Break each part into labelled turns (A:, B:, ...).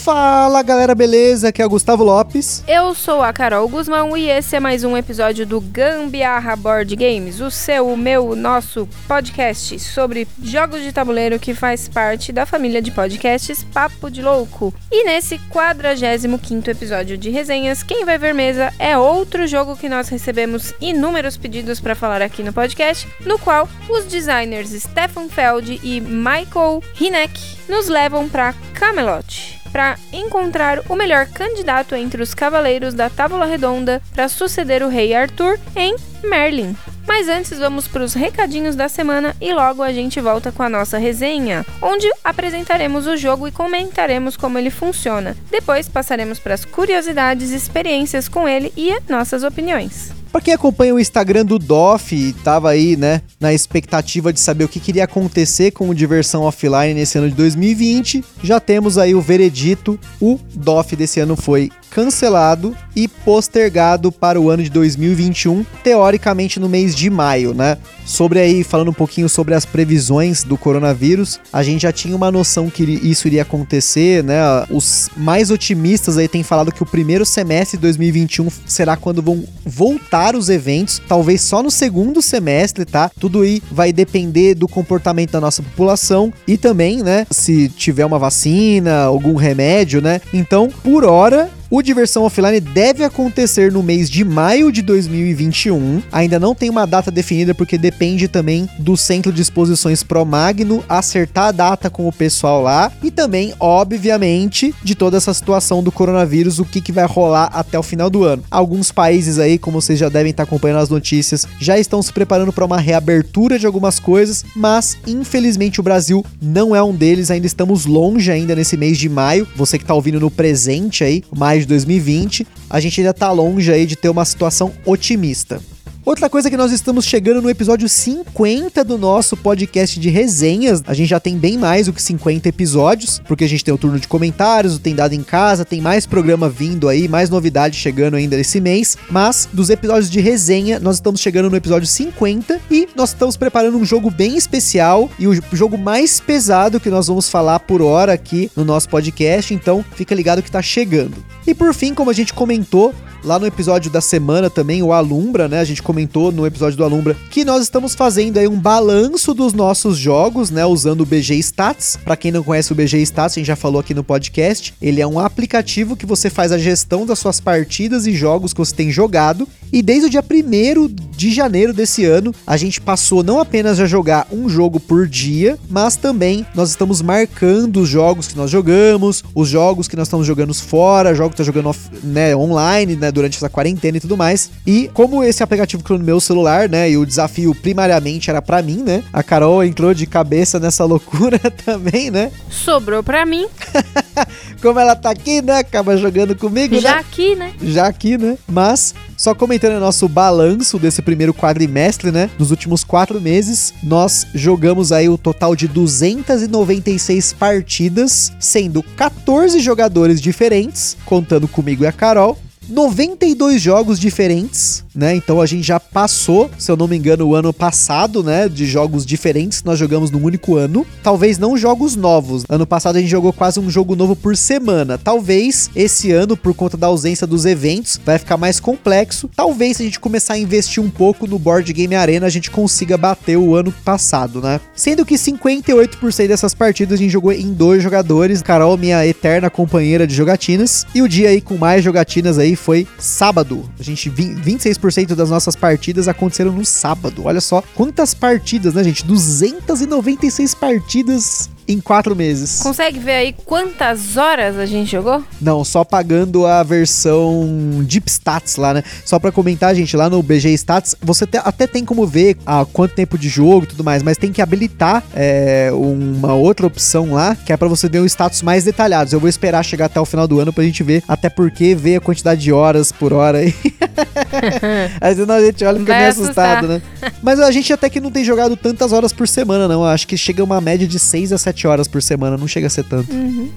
A: Fala galera, beleza? Aqui é o Gustavo Lopes.
B: Eu sou a Carol Guzmão e esse é mais um episódio do Gambiarra Board Games, o seu, o meu, o nosso podcast sobre jogos de tabuleiro que faz parte da família de podcasts Papo de Louco. E nesse 45 episódio de resenhas, quem vai ver mesa é outro jogo que nós recebemos inúmeros pedidos para falar aqui no podcast, no qual os designers Stefan Feld e Michael Hineck nos levam para Camelot para encontrar o melhor candidato entre os cavaleiros da Távola Redonda para suceder o rei Arthur em Merlin. Mas antes vamos para os recadinhos da semana e logo a gente volta com a nossa resenha, onde apresentaremos o jogo e comentaremos como ele funciona. Depois passaremos para as curiosidades, experiências com ele e nossas opiniões.
A: Para quem acompanha o Instagram do Doff e tava aí, né, na expectativa de saber o que queria acontecer com o Diversão Offline nesse ano de 2020, já temos aí o veredito. O Doff desse ano foi cancelado e postergado para o ano de 2021, teoricamente no mês de maio, né? Sobre aí, falando um pouquinho sobre as previsões do coronavírus, a gente já tinha uma noção que isso iria acontecer, né? Os mais otimistas aí têm falado que o primeiro semestre de 2021 será quando vão voltar os eventos, talvez só no segundo semestre, tá? Tudo aí vai depender do comportamento da nossa população e também, né, se tiver uma vacina, algum remédio, né? Então, por hora, o Diversão Offline deve acontecer no mês de maio de 2021. Ainda não tem uma data definida porque depende também do Centro de Exposições Pro Magno acertar a data com o pessoal lá e também, obviamente, de toda essa situação do coronavírus, o que, que vai rolar até o final do ano. Alguns países aí, como vocês já devem estar acompanhando as notícias, já estão se preparando para uma reabertura de algumas coisas, mas infelizmente o Brasil não é um deles. Ainda estamos longe ainda nesse mês de maio. Você que está ouvindo no presente aí, maio de 2020, a gente ainda tá longe aí de ter uma situação otimista. Outra coisa é que nós estamos chegando no episódio 50 do nosso podcast de resenhas. A gente já tem bem mais do que 50 episódios, porque a gente tem o turno de comentários, o Tem Dado em Casa, tem mais programa vindo aí, mais novidades chegando ainda esse mês. Mas dos episódios de resenha, nós estamos chegando no episódio 50 e nós estamos preparando um jogo bem especial e o jogo mais pesado que nós vamos falar por hora aqui no nosso podcast. Então fica ligado que tá chegando. E por fim, como a gente comentou, Lá no episódio da semana também, o Alumbra, né? A gente comentou no episódio do Alumbra que nós estamos fazendo aí um balanço dos nossos jogos, né? Usando o BG Stats. Para quem não conhece o BG Stats, a gente já falou aqui no podcast. Ele é um aplicativo que você faz a gestão das suas partidas e jogos que você tem jogado. E desde o dia 1 de janeiro desse ano, a gente passou não apenas a jogar um jogo por dia, mas também nós estamos marcando os jogos que nós jogamos, os jogos que nós estamos jogando fora, jogos que tá jogando né, online, né? durante essa quarentena e tudo mais. E como esse aplicativo ficou no meu celular, né? E o desafio primariamente era para mim, né? A Carol entrou de cabeça nessa loucura também, né?
B: Sobrou para mim.
A: como ela tá aqui, né? Acaba jogando comigo,
B: Já
A: né?
B: aqui, né?
A: Já aqui, né? Mas só comentando o nosso balanço desse primeiro quadrimestre, né? Nos últimos quatro meses, nós jogamos aí o total de 296 partidas, sendo 14 jogadores diferentes, contando comigo e a Carol. 92 jogos diferentes, né? Então a gente já passou, se eu não me engano, o ano passado, né? De jogos diferentes nós jogamos num único ano. Talvez não jogos novos. Ano passado a gente jogou quase um jogo novo por semana. Talvez esse ano, por conta da ausência dos eventos, vai ficar mais complexo. Talvez se a gente começar a investir um pouco no Board Game Arena, a gente consiga bater o ano passado, né? Sendo que 58% dessas partidas a gente jogou em dois jogadores. Carol, minha eterna companheira de jogatinas. E o dia aí com mais jogatinas aí foi sábado. A gente 26% das nossas partidas aconteceram no sábado. Olha só quantas partidas, né, gente? 296 partidas em quatro meses.
B: Consegue ver aí quantas horas a gente jogou?
A: Não, só pagando a versão Deep Stats lá, né? Só pra comentar, gente, lá no BG Stats, você te, até tem como ver a quanto tempo de jogo e tudo mais, mas tem que habilitar é, uma outra opção lá, que é para você ver os status mais detalhados. Eu vou esperar chegar até o final do ano pra gente ver, até porque ver a quantidade de horas por hora aí. Às vezes a gente olha e fica meio assustado, né? Mas a gente até que não tem jogado tantas horas por semana, não. Eu acho que chega uma média de 6 a 7 horas por semana, não chega a ser tanto.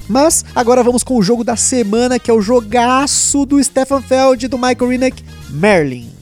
A: Mas agora vamos com o jogo da semana, que é o jogaço do Stefan Feld e do Michael Rinnick, Merlin.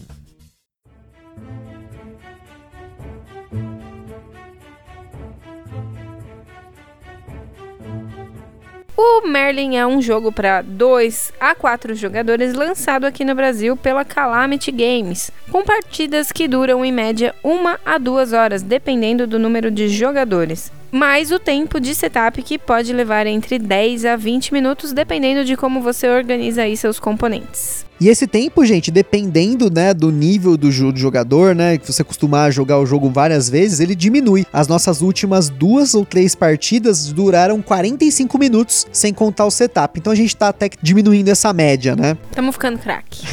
B: O Merlin é um jogo para 2 a 4 jogadores lançado aqui no Brasil pela Calamity Games, com partidas que duram em média 1 a 2 horas, dependendo do número de jogadores. Mais o tempo de setup que pode levar entre 10 a 20 minutos, dependendo de como você organiza aí seus componentes.
A: E esse tempo, gente, dependendo, né, do nível do, jo- do jogador, né, que você costumar jogar o jogo várias vezes, ele diminui. As nossas últimas duas ou três partidas duraram 45 minutos, sem contar o setup. Então a gente tá até diminuindo essa média, né?
B: Tamo ficando craque.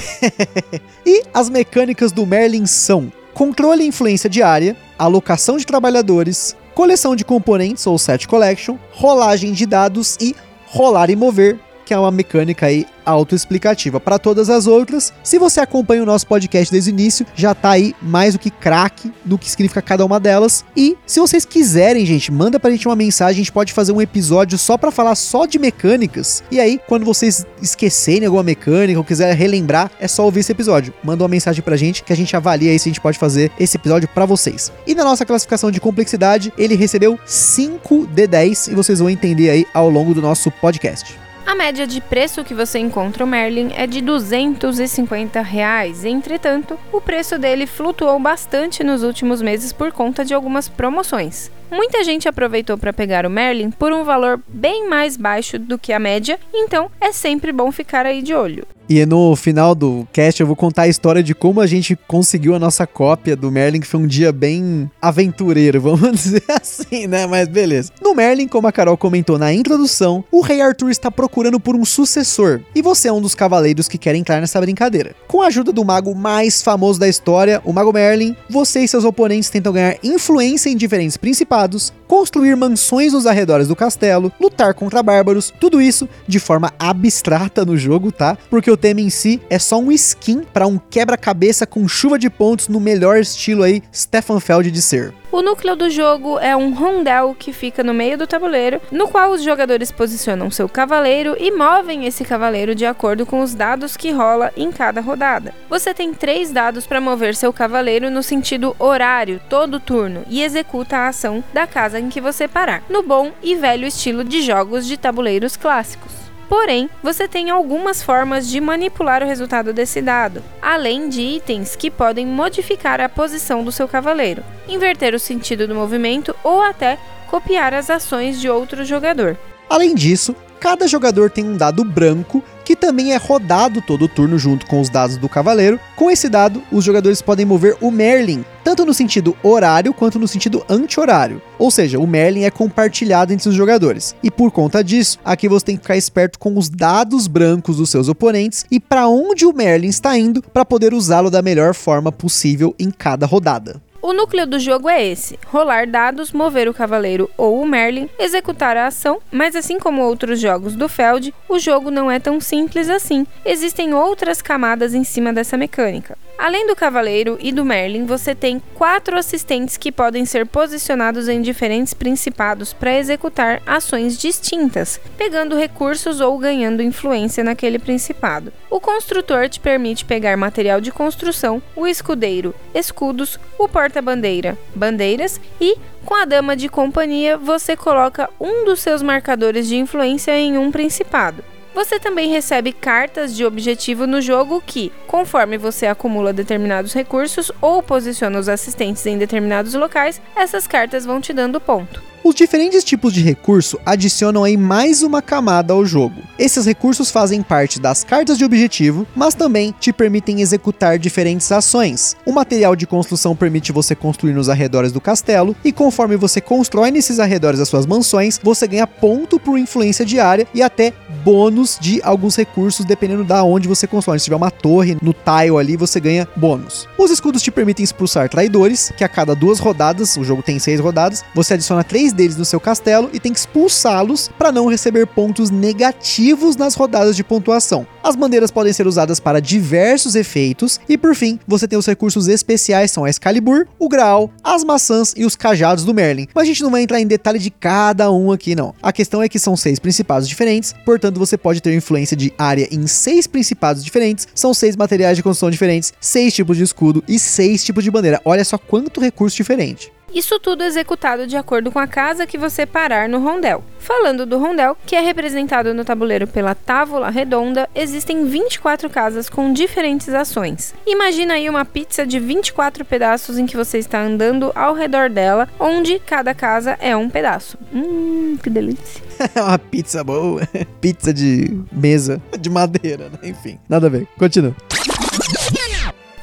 A: E as mecânicas do Merlin são controle e influência diária, alocação de trabalhadores, coleção de componentes ou set collection, rolagem de dados e rolar e mover, que é uma mecânica aí autoexplicativa. Para todas as outras, se você acompanha o nosso podcast desde o início, já tá aí mais do que craque do que significa cada uma delas. E se vocês quiserem, gente, manda pra gente uma mensagem, a gente pode fazer um episódio só para falar só de mecânicas. E aí, quando vocês esquecerem alguma mecânica ou quiser relembrar, é só ouvir esse episódio. Manda uma mensagem pra gente que a gente avalia aí se a gente pode fazer esse episódio para vocês. E na nossa classificação de complexidade, ele recebeu 5 de 10 e vocês vão entender aí ao longo do nosso podcast.
B: A média de preço que você encontra o Merlin é de 250 reais. Entretanto, o preço dele flutuou bastante nos últimos meses por conta de algumas promoções. Muita gente aproveitou para pegar o Merlin por um valor bem mais baixo do que a média, então é sempre bom ficar aí de olho.
A: E no final do cast eu vou contar a história de como a gente conseguiu a nossa cópia do Merlin, que foi um dia bem aventureiro, vamos dizer assim, né? Mas beleza. No Merlin, como a Carol comentou na introdução, o Rei Arthur está procurando por um sucessor, e você é um dos cavaleiros que quer entrar nessa brincadeira. Com a ajuda do mago mais famoso da história, o Mago Merlin, você e seus oponentes tentam ganhar influência em diferentes principados, construir mansões nos arredores do castelo, lutar contra bárbaros, tudo isso de forma abstrata no jogo, tá? Porque o tema em si é só um skin para um quebra-cabeça com chuva de pontos no melhor estilo aí Stefan Feld de ser.
B: O núcleo do jogo é um rondel que fica no meio do tabuleiro, no qual os jogadores posicionam seu cavaleiro e movem esse cavaleiro de acordo com os dados que rola em cada rodada. Você tem três dados para mover seu cavaleiro no sentido horário, todo turno, e executa a ação da casa em que você parar, no bom e velho estilo de jogos de tabuleiros clássicos. Porém, você tem algumas formas de manipular o resultado desse dado, além de itens que podem modificar a posição do seu cavaleiro, inverter o sentido do movimento ou até copiar as ações de outro jogador.
A: Além disso, cada jogador tem um dado branco que também é rodado todo turno junto com os dados do cavaleiro. Com esse dado, os jogadores podem mover o Merlin, tanto no sentido horário quanto no sentido anti-horário. Ou seja, o Merlin é compartilhado entre os jogadores. E por conta disso, aqui você tem que ficar esperto com os dados brancos dos seus oponentes e para onde o Merlin está indo para poder usá-lo da melhor forma possível em cada rodada.
B: O núcleo do jogo é esse: rolar dados, mover o cavaleiro ou o Merlin, executar a ação, mas assim como outros jogos do Feld, o jogo não é tão simples assim. Existem outras camadas em cima dessa mecânica. Além do cavaleiro e do Merlin, você tem quatro assistentes que podem ser posicionados em diferentes principados para executar ações distintas, pegando recursos ou ganhando influência naquele principado. O construtor te permite pegar material de construção, o escudeiro, escudos, o porta-bandeira, bandeiras e, com a dama de companhia, você coloca um dos seus marcadores de influência em um principado. Você também recebe cartas de objetivo no jogo que, conforme você acumula determinados recursos ou posiciona os assistentes em determinados locais, essas cartas vão te dando ponto.
A: Os diferentes tipos de recurso adicionam aí mais uma camada ao jogo. Esses recursos fazem parte das cartas de objetivo, mas também te permitem executar diferentes ações. O material de construção permite você construir nos arredores do castelo, e conforme você constrói nesses arredores as suas mansões, você ganha ponto por influência diária e até bônus de alguns recursos dependendo da onde você constrói. Se tiver uma torre no tile ali, você ganha bônus. Os escudos te permitem expulsar traidores, que a cada duas rodadas, o jogo tem seis rodadas, você adiciona três seis deles no seu castelo e tem que expulsá-los para não receber pontos negativos nas rodadas de pontuação. As bandeiras podem ser usadas para diversos efeitos e por fim, você tem os recursos especiais são a Excalibur, o Graal, as maçãs e os cajados do Merlin. Mas a gente não vai entrar em detalhe de cada um aqui não. A questão é que são seis principados diferentes, portanto você pode ter influência de área em seis principados diferentes, são seis materiais de construção diferentes, seis tipos de escudo e seis tipos de bandeira. Olha só quanto recurso diferente.
B: Isso tudo executado de acordo com a casa que você parar no rondel. Falando do rondel, que é representado no tabuleiro pela tábua redonda, existem 24 casas com diferentes ações. Imagina aí uma pizza de 24 pedaços em que você está andando ao redor dela, onde cada casa é um pedaço. Hum, que delícia.
A: É uma pizza boa. pizza de mesa, de madeira, né? Enfim, nada a ver. Continua.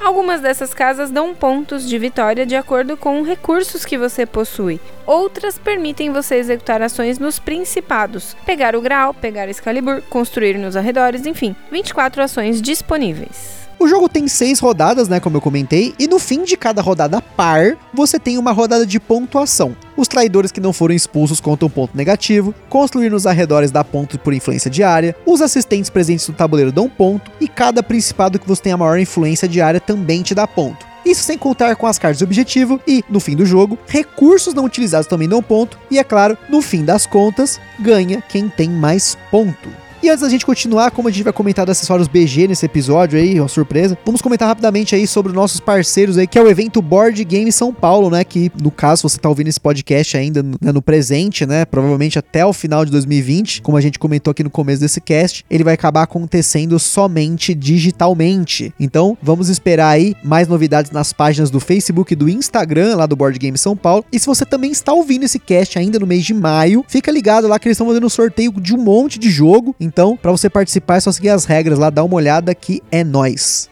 B: Algumas dessas casas dão pontos de vitória de acordo com recursos que você possui. Outras permitem você executar ações nos principados, pegar o grau, pegar Excalibur, construir nos arredores, enfim, 24 ações disponíveis.
A: O jogo tem seis rodadas, né, como eu comentei, e no fim de cada rodada par, você tem uma rodada de pontuação. Os traidores que não foram expulsos contam ponto negativo, construir nos arredores dá ponto por influência diária, os assistentes presentes no tabuleiro dão ponto, e cada principado que você tem a maior influência diária também te dá ponto. Isso sem contar com as cartas de objetivo e, no fim do jogo, recursos não utilizados também dão ponto, e é claro, no fim das contas, ganha quem tem mais ponto. E antes da gente continuar, como a gente vai comentar acessórios BG nesse episódio aí, uma surpresa, vamos comentar rapidamente aí sobre os nossos parceiros aí, que é o evento Board Game São Paulo, né? Que no caso, você tá ouvindo esse podcast ainda né, no presente, né? Provavelmente até o final de 2020, como a gente comentou aqui no começo desse cast, ele vai acabar acontecendo somente digitalmente. Então, vamos esperar aí mais novidades nas páginas do Facebook e do Instagram lá do Board Game São Paulo. E se você também está ouvindo esse cast ainda no mês de maio, fica ligado lá que eles estão fazendo um sorteio de um monte de jogo. Então, para você participar, é só seguir as regras lá, dá uma olhada que é nós.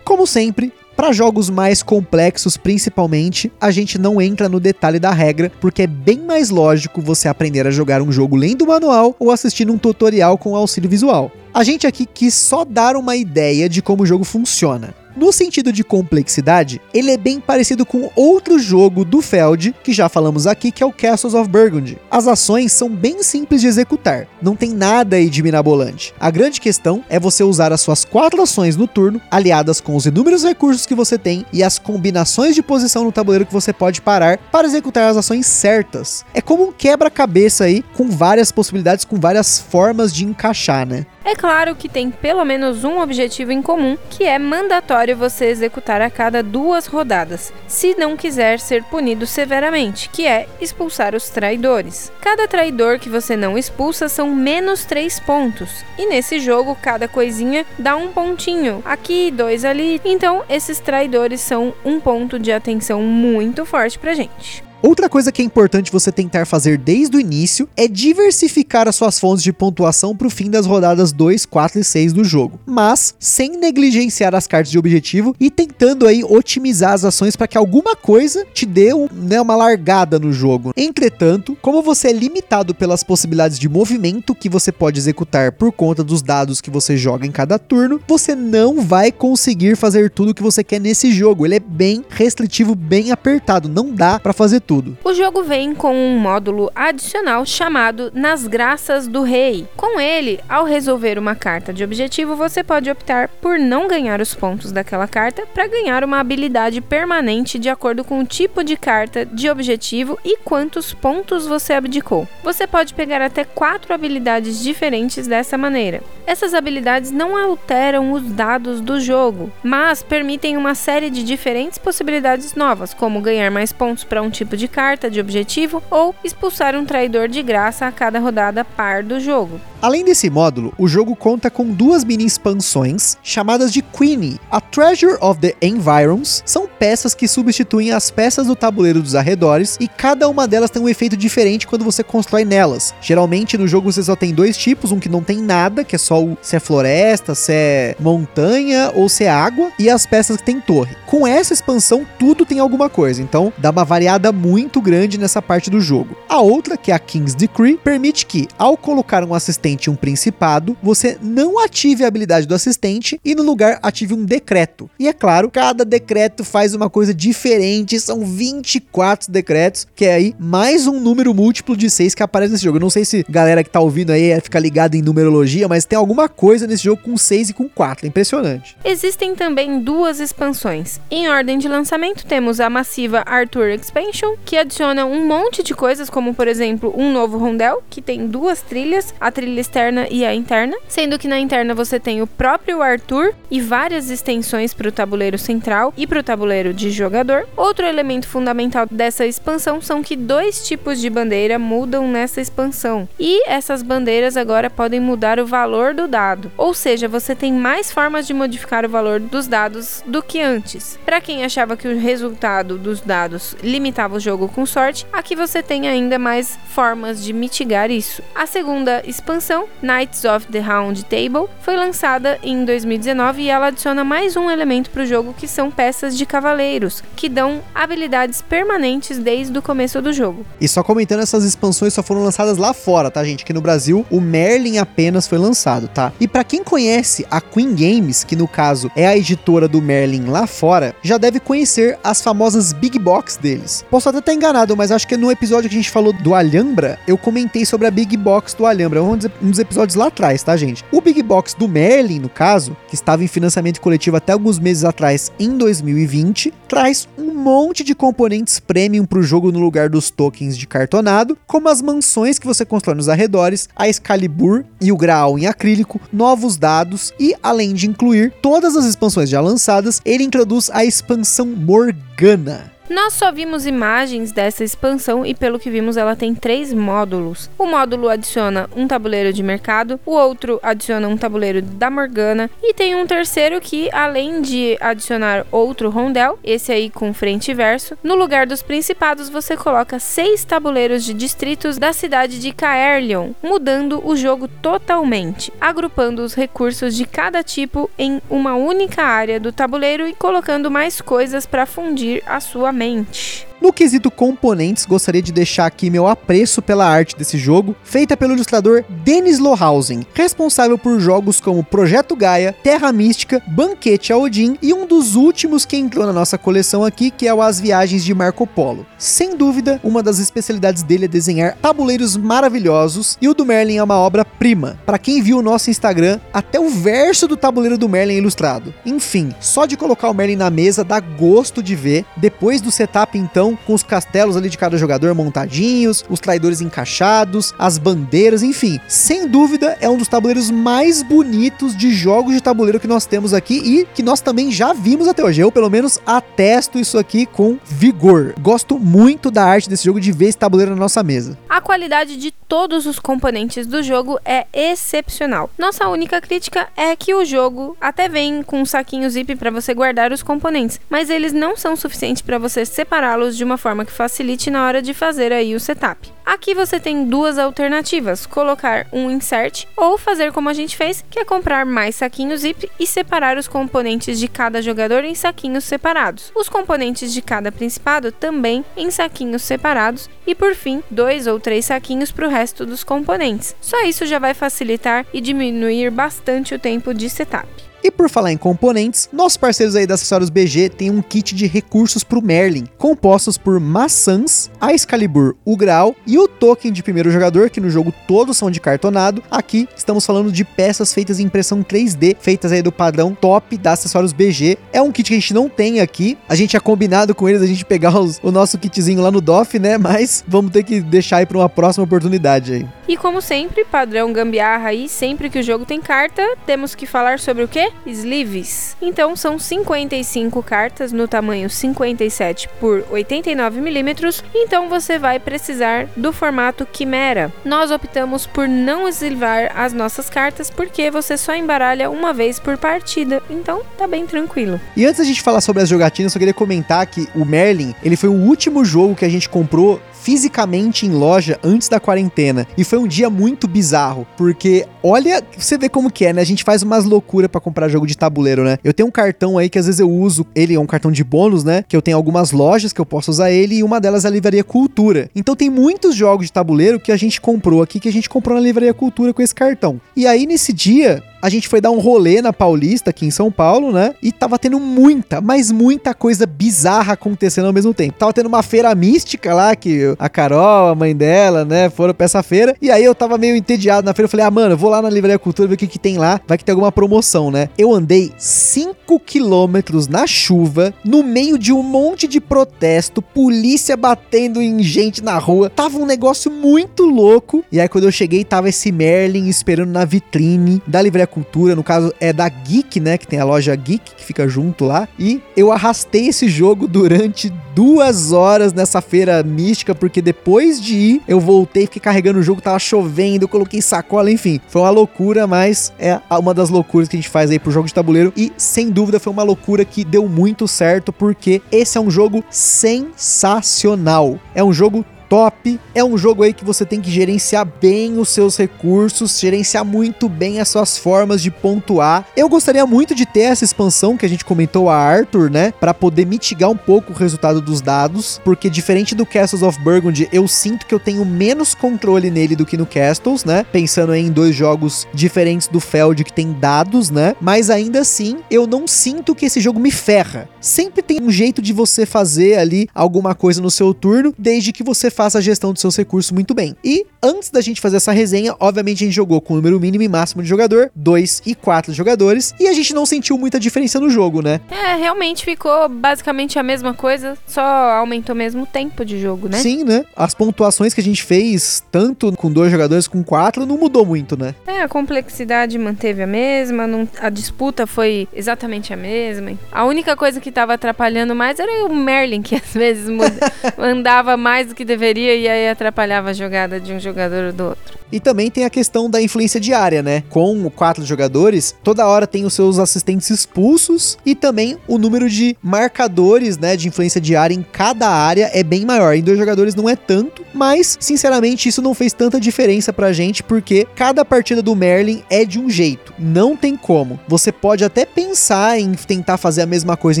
A: Como sempre, para jogos mais complexos, principalmente, a gente não entra no detalhe da regra, porque é bem mais lógico você aprender a jogar um jogo lendo o manual ou assistindo um tutorial com auxílio visual. A gente aqui quis só dar uma ideia de como o jogo funciona. No sentido de complexidade, ele é bem parecido com outro jogo do Feld, que já falamos aqui, que é o Castles of Burgundy. As ações são bem simples de executar, não tem nada aí de mirabolante. A grande questão é você usar as suas quatro ações no turno, aliadas com os inúmeros recursos que você tem e as combinações de posição no tabuleiro que você pode parar para executar as ações certas. É como um quebra-cabeça aí, com várias possibilidades, com várias formas de encaixar, né?
B: É claro que tem pelo menos um objetivo em comum, que é mandatório você executar a cada duas rodadas, se não quiser ser punido severamente, que é expulsar os traidores. Cada traidor que você não expulsa são menos 3 pontos, e nesse jogo cada coisinha dá um pontinho, aqui, dois ali, então esses traidores são um ponto de atenção muito forte pra gente.
A: Outra coisa que é importante você tentar fazer desde o início é diversificar as suas fontes de pontuação para o fim das rodadas 2, 4 e 6 do jogo, mas sem negligenciar as cartas de objetivo e tentando aí otimizar as ações para que alguma coisa te dê um, né, uma largada no jogo. Entretanto, como você é limitado pelas possibilidades de movimento que você pode executar por conta dos dados que você joga em cada turno, você não vai conseguir fazer tudo o que você quer nesse jogo. Ele é bem restritivo, bem apertado, não dá para fazer tudo.
B: O jogo vem com um módulo adicional chamado Nas Graças do Rei. Com ele, ao resolver uma carta de objetivo, você pode optar por não ganhar os pontos daquela carta para ganhar uma habilidade permanente de acordo com o tipo de carta de objetivo e quantos pontos você abdicou. Você pode pegar até quatro habilidades diferentes dessa maneira. Essas habilidades não alteram os dados do jogo, mas permitem uma série de diferentes possibilidades novas, como ganhar mais pontos para um tipo de carta de objetivo ou expulsar um traidor de graça a cada rodada par do jogo.
A: Além desse módulo, o jogo conta com duas mini expansões chamadas de Queenie. A Treasure of the Environs são peças que substituem as peças do tabuleiro dos arredores e cada uma delas tem um efeito diferente quando você constrói nelas. Geralmente no jogo você só tem dois tipos, um que não tem nada, que é só o, se é floresta, se é montanha ou se é água, e as peças que tem torre. Com essa expansão tudo tem alguma coisa, então dá uma variada muito grande nessa parte do jogo. A outra, que é a King's Decree, permite que ao colocar um assistente assistente um principado, você não ative a habilidade do assistente e no lugar ative um decreto. E é claro, cada decreto faz uma coisa diferente, são 24 decretos, que é aí mais um número múltiplo de 6 que aparece nesse jogo. Eu não sei se galera que tá ouvindo aí fica ligada em numerologia, mas tem alguma coisa nesse jogo com 6 e com 4, é impressionante.
B: Existem também duas expansões. Em ordem de lançamento, temos a massiva Arthur Expansion, que adiciona um monte de coisas, como por exemplo, um novo rondel, que tem duas trilhas, a trilha externa e a interna, sendo que na interna você tem o próprio Arthur e várias extensões para o tabuleiro central e para o tabuleiro de jogador. Outro elemento fundamental dessa expansão são que dois tipos de bandeira mudam nessa expansão, e essas bandeiras agora podem mudar o valor do dado, ou seja, você tem mais formas de modificar o valor dos dados do que antes. Para quem achava que o resultado dos dados limitava o jogo com sorte, aqui você tem ainda mais formas de mitigar isso. A segunda expansão, Knights of the Round Table, foi lançada em 2019 e ela adiciona mais um elemento para o jogo que são peças de cavaleiros, que dão habilidades permanentes desde o começo do jogo.
A: E só comentando, essas expansões só foram lançadas lá fora, tá, gente? Que no Brasil o Merlin apenas foi lançado, tá? E para quem conhece a Queen Games, que no caso é a editora do Merlin lá fora, já deve conhecer as famosas Big Box deles. Posso até estar enganado, mas acho que no episódio que a gente falou do Alhambra, eu comentei sobre a Big Box do Alhambra, um dos episódios lá atrás, tá, gente? O Big Box do Merlin, no caso, que estava em financiamento coletivo até alguns meses atrás, em 2020, traz um monte de componentes premium para o jogo no lugar dos tokens de cartonado, como as mansões que você constrói nos arredores, a Excalibur e o Graal em acrílico, novos dados e, além de incluir todas as expansões já lançadas, ele introduz a expansão Morgana.
B: Nós só vimos imagens dessa expansão e, pelo que vimos, ela tem três módulos. O módulo adiciona um tabuleiro de mercado, o outro adiciona um tabuleiro da Morgana e tem um terceiro que, além de adicionar outro rondel, esse aí com frente e verso, no lugar dos principados você coloca seis tabuleiros de distritos da cidade de Caerleon, mudando o jogo totalmente, agrupando os recursos de cada tipo em uma única área do tabuleiro e colocando mais coisas para fundir a sua mente.
A: No quesito componentes, gostaria de deixar aqui meu apreço pela arte desse jogo, feita pelo ilustrador Dennis Lohausen, responsável por jogos como Projeto Gaia, Terra Mística, Banquete a Odin e um dos últimos que entrou na nossa coleção aqui, que é o As Viagens de Marco Polo. Sem dúvida, uma das especialidades dele é desenhar tabuleiros maravilhosos e o do Merlin é uma obra-prima. Para quem viu o nosso Instagram, até o verso do tabuleiro do Merlin é ilustrado. Enfim, só de colocar o Merlin na mesa dá gosto de ver. Depois do setup, então, com os castelos ali de cada jogador montadinhos, os traidores encaixados, as bandeiras, enfim. Sem dúvida, é um dos tabuleiros mais bonitos de jogos de tabuleiro que nós temos aqui e que nós também já vimos até hoje. Eu, pelo menos, atesto isso aqui com vigor. Gosto muito da arte desse jogo, de ver esse tabuleiro na nossa mesa.
B: A qualidade de todos os componentes do jogo é excepcional. Nossa única crítica é que o jogo até vem com um saquinho zip para você guardar os componentes, mas eles não são suficientes para você separá-los de uma forma que facilite na hora de fazer aí o setup. Aqui você tem duas alternativas: colocar um insert ou fazer como a gente fez, que é comprar mais saquinhos zip e separar os componentes de cada jogador em saquinhos separados. Os componentes de cada principado também em saquinhos separados e por fim, dois ou três saquinhos para o resto dos componentes. Só isso já vai facilitar e diminuir bastante o tempo de setup.
A: E por falar em componentes, nossos parceiros aí da Acessórios BG têm um kit de recursos para o Merlin, compostos por maçãs, a Excalibur, o Graal e o token de primeiro jogador, que no jogo todos são de cartonado. Aqui estamos falando de peças feitas em impressão 3D, feitas aí do padrão top da Acessórios BG. É um kit que a gente não tem aqui, a gente é combinado com eles a gente pegar os, o nosso kitzinho lá no DOF, né? Mas vamos ter que deixar aí para uma próxima oportunidade aí.
B: E como sempre, padrão gambiarra aí, sempre que o jogo tem carta, temos que falar sobre o quê? Sleeves. Então são 55 cartas no tamanho 57 por 89 milímetros. Então você vai precisar do formato Quimera. Nós optamos por não eslivar as nossas cartas porque você só embaralha uma vez por partida. Então tá bem tranquilo.
A: E antes da gente falar sobre as jogatinas, eu queria comentar que o Merlin, ele foi o último jogo que a gente comprou fisicamente em loja antes da quarentena. E foi um dia muito bizarro, porque olha, você vê como que é, né? A gente faz umas loucuras para comprar jogo de tabuleiro, né? Eu tenho um cartão aí que às vezes eu uso, ele é um cartão de bônus, né? Que eu tenho algumas lojas que eu posso usar ele e uma delas é a Livraria Cultura. Então tem muitos jogos de tabuleiro que a gente comprou aqui, que a gente comprou na Livraria Cultura com esse cartão. E aí nesse dia, a gente foi dar um rolê na Paulista, aqui em São Paulo, né? E tava tendo muita, mas muita coisa bizarra acontecendo ao mesmo tempo. Tava tendo uma feira mística lá, que a Carol, a mãe dela, né, foram pra essa feira. E aí eu tava meio entediado na feira. Eu falei, ah, mano, eu vou lá na Livraria Cultura ver o que, que tem lá. Vai que tem alguma promoção, né? Eu andei 5 quilômetros na chuva, no meio de um monte de protesto, polícia batendo em gente na rua. Tava um negócio muito louco. E aí quando eu cheguei, tava esse Merlin esperando na vitrine da Livraria Cultura, no caso é da Geek, né? Que tem a loja Geek que fica junto lá. E eu arrastei esse jogo durante duas horas nessa feira mística, porque depois de ir, eu voltei, fiquei carregando o jogo, tava chovendo, eu coloquei sacola, enfim. Foi uma loucura, mas é uma das loucuras que a gente faz aí pro jogo de tabuleiro. E sem dúvida foi uma loucura que deu muito certo, porque esse é um jogo sensacional. É um jogo top. É um jogo aí que você tem que gerenciar bem os seus recursos, gerenciar muito bem as suas formas de pontuar. Eu gostaria muito de ter essa expansão que a gente comentou a Arthur, né, para poder mitigar um pouco o resultado dos dados, porque diferente do Castles of Burgundy, eu sinto que eu tenho menos controle nele do que no Castles, né? Pensando em dois jogos diferentes do Feld que tem dados, né? Mas ainda assim, eu não sinto que esse jogo me ferra. Sempre tem um jeito de você fazer ali alguma coisa no seu turno, desde que você faça a gestão dos seus recursos muito bem. E antes da gente fazer essa resenha, obviamente a gente jogou com o número mínimo e máximo de jogador, 2 e 4 jogadores, e a gente não sentiu muita diferença no jogo, né?
B: É, realmente ficou basicamente a mesma coisa, só aumentou mesmo o tempo de jogo, né?
A: Sim, né? As pontuações que a gente fez, tanto com dois jogadores com quatro, não mudou muito, né?
B: É, a complexidade manteve a mesma, não, a disputa foi exatamente a mesma. A única coisa que tava atrapalhando mais era o Merlin, que às vezes muda, andava mais do que deveria e aí atrapalhava a jogada de um jogador ou do outro.
A: E também tem a questão da influência diária, né? Com quatro jogadores, toda hora tem os seus assistentes expulsos e também o número de marcadores, né, de influência diária em cada área é bem maior. Em dois jogadores não é tanto, mas sinceramente isso não fez tanta diferença pra gente porque cada partida do Merlin é de um jeito, não tem como. Você pode até pensar em tentar fazer a mesma coisa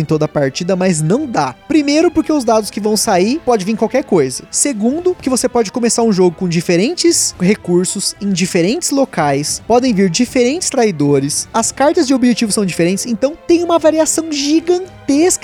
A: em toda a partida, mas não dá. Primeiro porque os dados que vão sair pode vir qualquer coisa. Segundo, que você pode começar um jogo com diferentes recursos em diferentes locais, podem vir diferentes traidores, as cartas de objetivo são diferentes, então tem uma variação gigantesca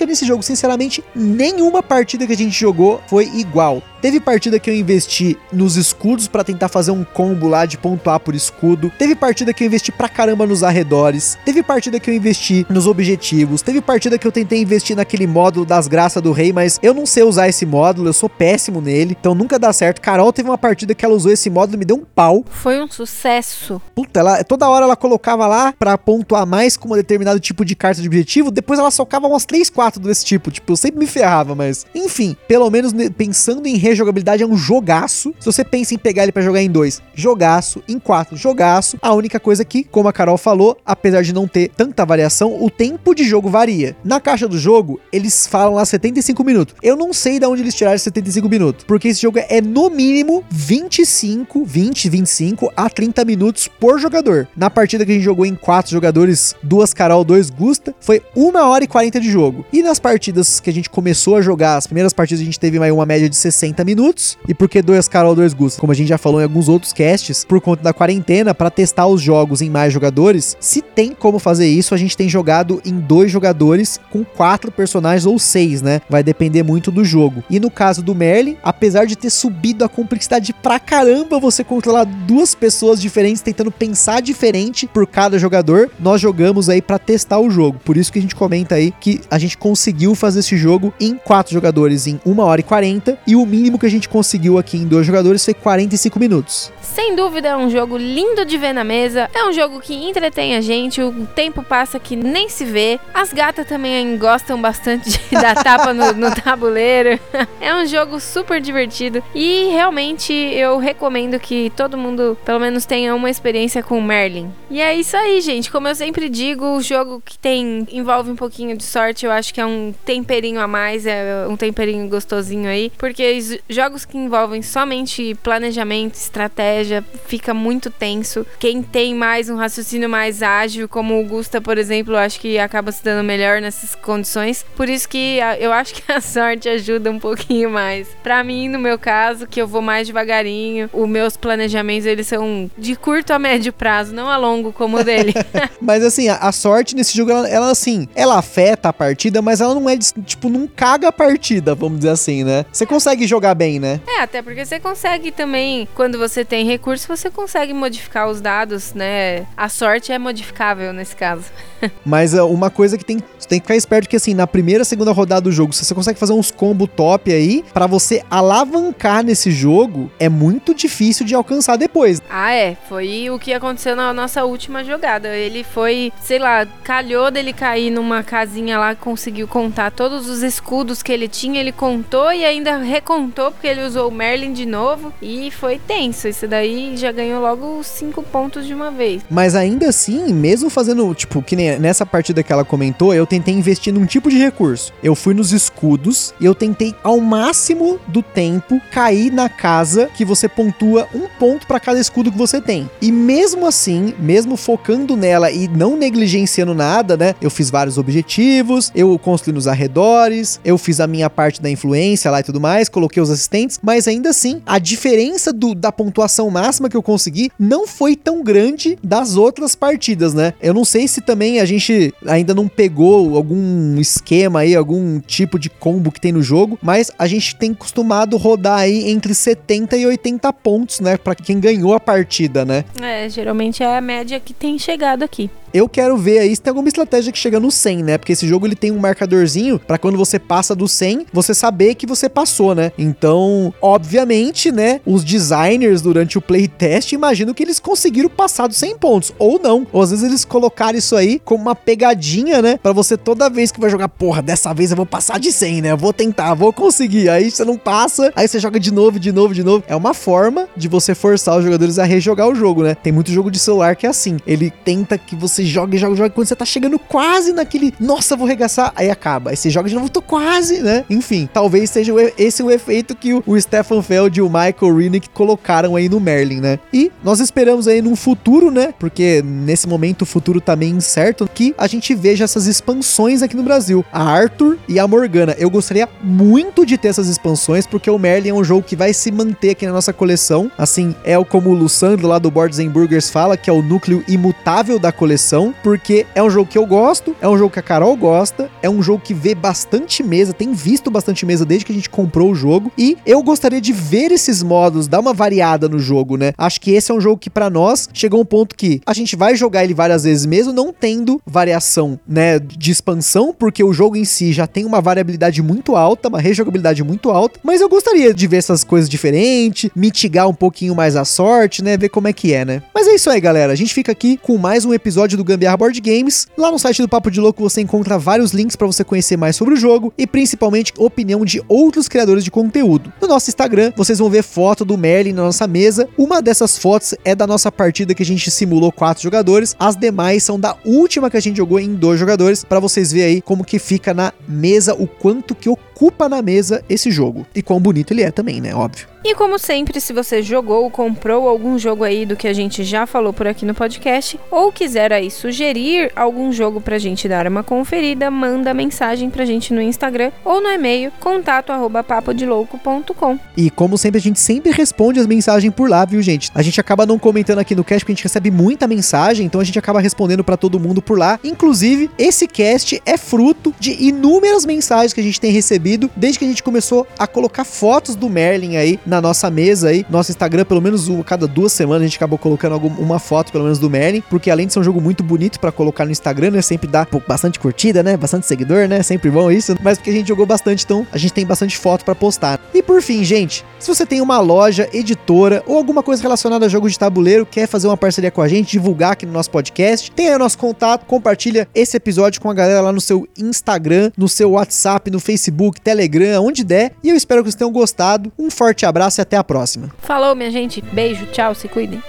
A: nesse jogo. Sinceramente, nenhuma partida que a gente jogou foi igual. Teve partida que eu investi nos escudos para tentar fazer um combo lá de pontuar por escudo. Teve partida que eu investi pra caramba nos arredores. Teve partida que eu investi nos objetivos. Teve partida que eu tentei investir naquele módulo das graças do rei, mas eu não sei usar esse módulo, eu sou péssimo nele, então nunca dá certo. Carol teve uma partida que ela usou esse módulo e me deu um pau.
B: Foi um sucesso.
A: Puta, ela, toda hora ela colocava lá pra pontuar mais com um determinado tipo de carta de objetivo, depois ela socava umas 3, 4 desse tipo. Tipo, eu sempre me ferrava, mas enfim, pelo menos pensando em rejogabilidade é um jogaço. Se você pensa em pegar ele para jogar em dois, jogaço, em quatro, jogaço. A única coisa que, como a Carol falou, apesar de não ter tanta variação, o tempo de jogo varia. Na caixa do jogo, eles falam lá 75 minutos. Eu não sei de onde eles tiraram 75 minutos, porque esse jogo é no mínimo 25, 20, 25 a 30 minutos por jogador. Na partida que a gente jogou em quatro jogadores, duas Carol, dois Gusta, foi 1 hora e 40 de jogo. E nas partidas que a gente começou a jogar, as primeiras partidas a gente teve mais uma média de 60 minutos. E por que dois Carol, dois Gusta? Como a gente já falou em alguns outros casts, por conta da quarentena, para testar os jogos em mais jogadores, se tem como fazer isso, a gente tem jogado em dois jogadores com quatro personagens ou seis, né? Vai depender muito do jogo. E no caso do Merlin, apesar de ter subido a complexidade pra caramba você controlar duas pessoas diferentes tentando pensar diferente por cada jogador, nós jogamos aí para testar o jogo. Por isso que a gente comenta aí que a gente conseguiu fazer esse jogo em quatro jogadores em 1 hora e 40 e o mínimo que a gente conseguiu aqui em dois jogadores foi 45 minutos.
B: Sem dúvida é um jogo lindo de ver na mesa, é um jogo que entretém a gente, o tempo passa que nem se vê. As gatas também gostam bastante de dar tapa no, no tabuleiro. É um jogo super divertido e realmente eu recomendo que todo mundo pelo menos tenha uma experiência com Merlin. E é isso aí, gente. Como eu sempre digo, o jogo que tem envolve um pouquinho de sorte eu acho que é um temperinho a mais, é um temperinho gostosinho aí, porque jogos que envolvem somente planejamento, estratégia, fica muito tenso. Quem tem mais um raciocínio mais ágil, como o Gusta, por exemplo, acho que acaba se dando melhor nessas condições. Por isso que eu acho que a sorte ajuda um pouquinho mais. Para mim, no meu caso, que eu vou mais devagarinho, os meus planejamentos eles são de curto a médio prazo, não a longo como o dele.
A: mas assim, a, a, sorte nesse jogo, ela, ela, assim, ela afeta a partida, mas ela não é, tipo, não caga a partida, vamos dizer assim, né? Você consegue jogar bem, né?
B: É, até porque você consegue também, quando você tem recurso, você consegue modificar os dados, né? A sorte é modificável nesse caso.
A: mas uh, uma coisa que tem, tem que ficar esperto que assim, na primeira, segunda rodada do jogo, se você consegue fazer uns combo top aí, para você alavancar nesse jogo, é muito difícil de alcançar depois.
B: Ah, é. Foi o que aconteceu na nossa última jogada. Ele foi, sei lá, calhou dele cair numa casinha lá, conseguiu contar todos os escudos que ele tinha, ele contou e ainda recontou porque ele usou o Merlin de novo e foi tenso. Isso daí já ganhou logo cinco pontos de uma vez.
A: Mas ainda assim, mesmo fazendo, tipo, que nem nessa partida que ela comentou, eu tentei investir num tipo de recurso. Eu fui nos escudos e eu tentei ao máximo do tempo cair na casa que você pontua um ponto para cada escudo que você tem. E mesmo assim, mesmo focando nela e não negligenciando nada, né? Eu fiz vários objetivos, eu construí nos arredores, eu fiz a minha parte da influência lá e tudo mais, coloquei os assistentes, mas ainda assim, a diferença do, da pontuação máxima que eu consegui não foi tão grande das outras partidas, né? Eu não sei se também a gente ainda não pegou algum esquema aí, algum tipo de combo que tem no jogo, mas a gente tem costumado rodar aí entre 70 e 80 pontos, né, para quem ganhou a partida, né?
B: É, geralmente é a média que tem chegado aqui.
A: Eu quero ver aí se tem alguma estratégia que chega no 100, né? Porque esse jogo ele tem um marcadorzinho para quando você passa do 100, você saber que você passou, né? Então, obviamente, né, os designers durante o playtest imagino que eles conseguiram passar dos 100 pontos ou não. Ou às vezes eles colocaram isso aí como uma pegadinha, né, para você toda vez que vai jogar, porra, dessa vez eu vou passar de 100, né? Eu vou tentar, vou conseguir. Aí você não passa, aí você joga de novo, de novo, de novo. É uma forma de você forçar os jogadores a rejogar o jogo, né? Tem muito jogo de celular que é assim. Ele tenta que você joga, joga, joga. Quando você tá chegando quase naquele, nossa, vou regaçar, aí acaba. Aí você joga de novo, tô quase, né? Enfim, talvez seja esse o efeito que o, Stefan Feld e o Michael Renick colocaram aí no Merlin, né? E nós esperamos aí num futuro, né? Porque nesse momento o futuro tá meio incerto, que a gente veja essas expansões aqui no Brasil. A Arthur e a Morgana. Eu gostaria muito de ter essas expansões, porque o Merlin é um jogo que vai se manter aqui na nossa coleção. Assim, é como o Lussandro lá do Boards and Burgers fala, que é o núcleo imutável da coleção porque é um jogo que eu gosto, é um jogo que a Carol gosta, é um jogo que vê bastante mesa, tem visto bastante mesa desde que a gente comprou o jogo, e eu gostaria de ver esses modos, dar uma variada no jogo, né? Acho que esse é um jogo que para nós chegou um ponto que a gente vai jogar ele várias vezes mesmo, não tendo variação, né, de expansão, porque o jogo em si já tem uma variabilidade muito alta, uma rejogabilidade muito alta, mas eu gostaria de ver essas coisas diferentes, mitigar um pouquinho mais a sorte, né, ver como é que é, né? Mas é isso aí, galera. A gente fica aqui com mais um episódio do Gambiarra Board Games. Lá no site do Papo de Louco você encontra vários links para você conhecer mais sobre o jogo e principalmente opinião de outros criadores de conteúdo. No nosso Instagram vocês vão ver foto do Merlin na nossa mesa. Uma dessas fotos é da nossa partida que a gente simulou quatro jogadores. As demais são da última que a gente jogou em dois jogadores para vocês verem aí como que fica na mesa o quanto que ocupa na mesa esse jogo e quão bonito ele é também, né? Óbvio.
B: E como sempre, se você jogou ou comprou algum jogo aí do que a gente já falou por aqui no podcast, ou quiser aí sugerir algum jogo pra gente dar uma conferida, manda mensagem pra gente no Instagram ou no e-mail contato arroba papodelouco.com.
A: E como sempre, a gente sempre responde as mensagens por lá, viu, gente? A gente acaba não comentando aqui no cast porque a gente recebe muita mensagem, então a gente acaba respondendo para todo mundo por lá. Inclusive, esse cast é fruto de inúmeras mensagens que a gente tem recebido desde que a gente começou a colocar fotos do Merlin aí na nossa mesa aí, nosso Instagram, pelo menos um, cada duas semanas a gente acabou colocando alguma, uma foto, pelo menos do Merlin, porque além de ser um jogo muito bonito para colocar no Instagram, né, sempre dá pô, bastante curtida, né, bastante seguidor, né, sempre bom isso, mas porque a gente jogou bastante, então a gente tem bastante foto para postar. E por fim, gente, se você tem uma loja, editora ou alguma coisa relacionada a jogo de tabuleiro, quer fazer uma parceria com a gente, divulgar aqui no nosso podcast, tem aí o nosso contato, compartilha esse episódio com a galera lá no seu Instagram, no seu WhatsApp, no Facebook, Telegram, onde der, e eu espero que vocês tenham gostado. Um forte abraço e até a próxima.
B: Falou, minha gente. Beijo, tchau, se cuidem.